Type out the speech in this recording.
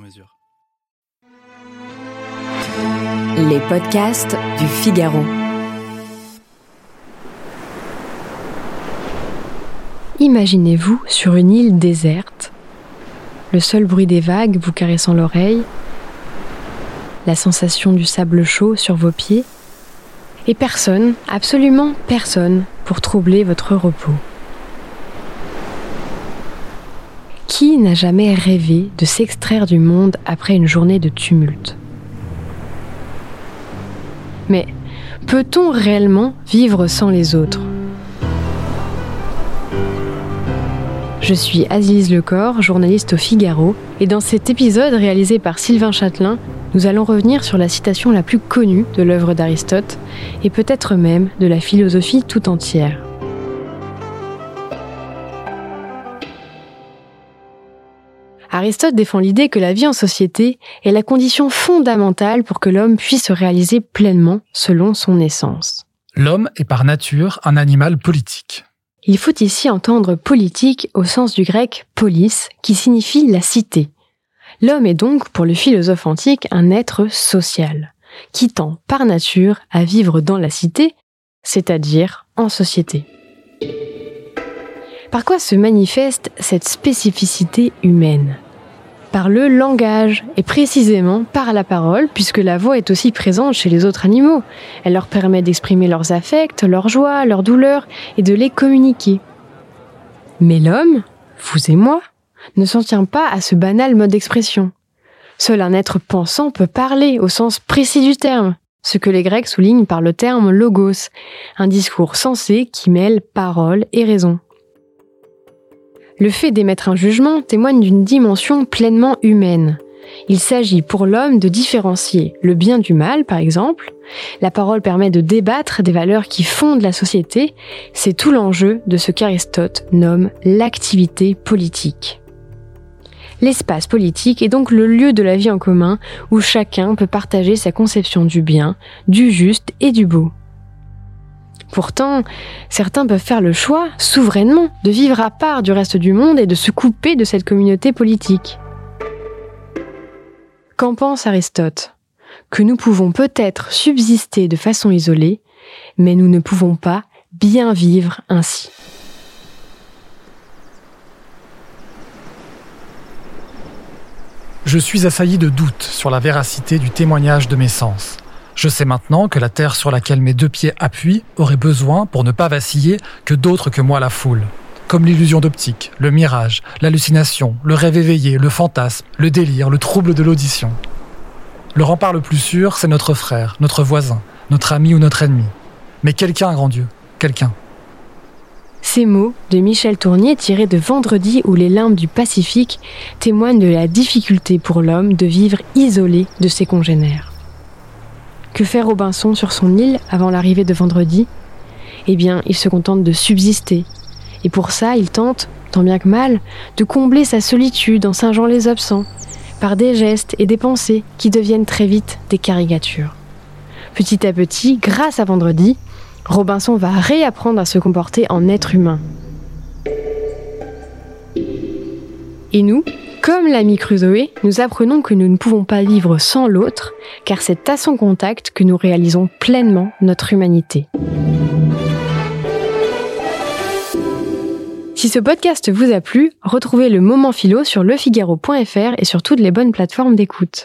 mesure. Les podcasts du Figaro. Imaginez-vous sur une île déserte, le seul bruit des vagues vous caressant l'oreille, la sensation du sable chaud sur vos pieds, et personne, absolument personne, pour troubler votre repos. Qui n'a jamais rêvé de s'extraire du monde après une journée de tumulte? Mais peut-on réellement vivre sans les autres? Je suis Aziz Lecor, journaliste au Figaro, et dans cet épisode réalisé par Sylvain Châtelain, nous allons revenir sur la citation la plus connue de l'œuvre d'Aristote, et peut-être même de la philosophie tout entière. Aristote défend l'idée que la vie en société est la condition fondamentale pour que l'homme puisse se réaliser pleinement selon son essence. L'homme est par nature un animal politique. Il faut ici entendre politique au sens du grec polis, qui signifie la cité. L'homme est donc, pour le philosophe antique, un être social, qui tend par nature à vivre dans la cité, c'est-à-dire en société. Par quoi se manifeste cette spécificité humaine? Par le langage, et précisément par la parole, puisque la voix est aussi présente chez les autres animaux. Elle leur permet d'exprimer leurs affects, leurs joies, leurs douleurs, et de les communiquer. Mais l'homme, vous et moi, ne s'en tient pas à ce banal mode d'expression. Seul un être pensant peut parler au sens précis du terme, ce que les Grecs soulignent par le terme logos, un discours sensé qui mêle parole et raison. Le fait d'émettre un jugement témoigne d'une dimension pleinement humaine. Il s'agit pour l'homme de différencier le bien du mal, par exemple. La parole permet de débattre des valeurs qui fondent la société. C'est tout l'enjeu de ce qu'Aristote nomme l'activité politique. L'espace politique est donc le lieu de la vie en commun où chacun peut partager sa conception du bien, du juste et du beau. Pourtant, certains peuvent faire le choix, souverainement, de vivre à part du reste du monde et de se couper de cette communauté politique. Qu'en pense Aristote? Que nous pouvons peut-être subsister de façon isolée, mais nous ne pouvons pas bien vivre ainsi. Je suis assailli de doutes sur la véracité du témoignage de mes sens. Je sais maintenant que la terre sur laquelle mes deux pieds appuient aurait besoin, pour ne pas vaciller, que d'autres que moi la foule. Comme l'illusion d'optique, le mirage, l'hallucination, le rêve éveillé, le fantasme, le délire, le trouble de l'audition. Le rempart le plus sûr, c'est notre frère, notre voisin, notre ami ou notre ennemi. Mais quelqu'un, grand Dieu, quelqu'un. Ces mots de Michel Tournier tirés de Vendredi ou les limbes du Pacifique témoignent de la difficulté pour l'homme de vivre isolé de ses congénères. Que fait Robinson sur son île avant l'arrivée de Vendredi? Eh bien, il se contente de subsister. Et pour ça, il tente, tant bien que mal, de combler sa solitude en singeant les absents, par des gestes et des pensées qui deviennent très vite des caricatures. Petit à petit, grâce à Vendredi, Robinson va réapprendre à se comporter en être humain. Et nous, comme l'ami Crusoe, nous apprenons que nous ne pouvons pas vivre sans l'autre, car c'est à son contact que nous réalisons pleinement notre humanité. Si ce podcast vous a plu, retrouvez le moment philo sur lefigaro.fr et sur toutes les bonnes plateformes d'écoute.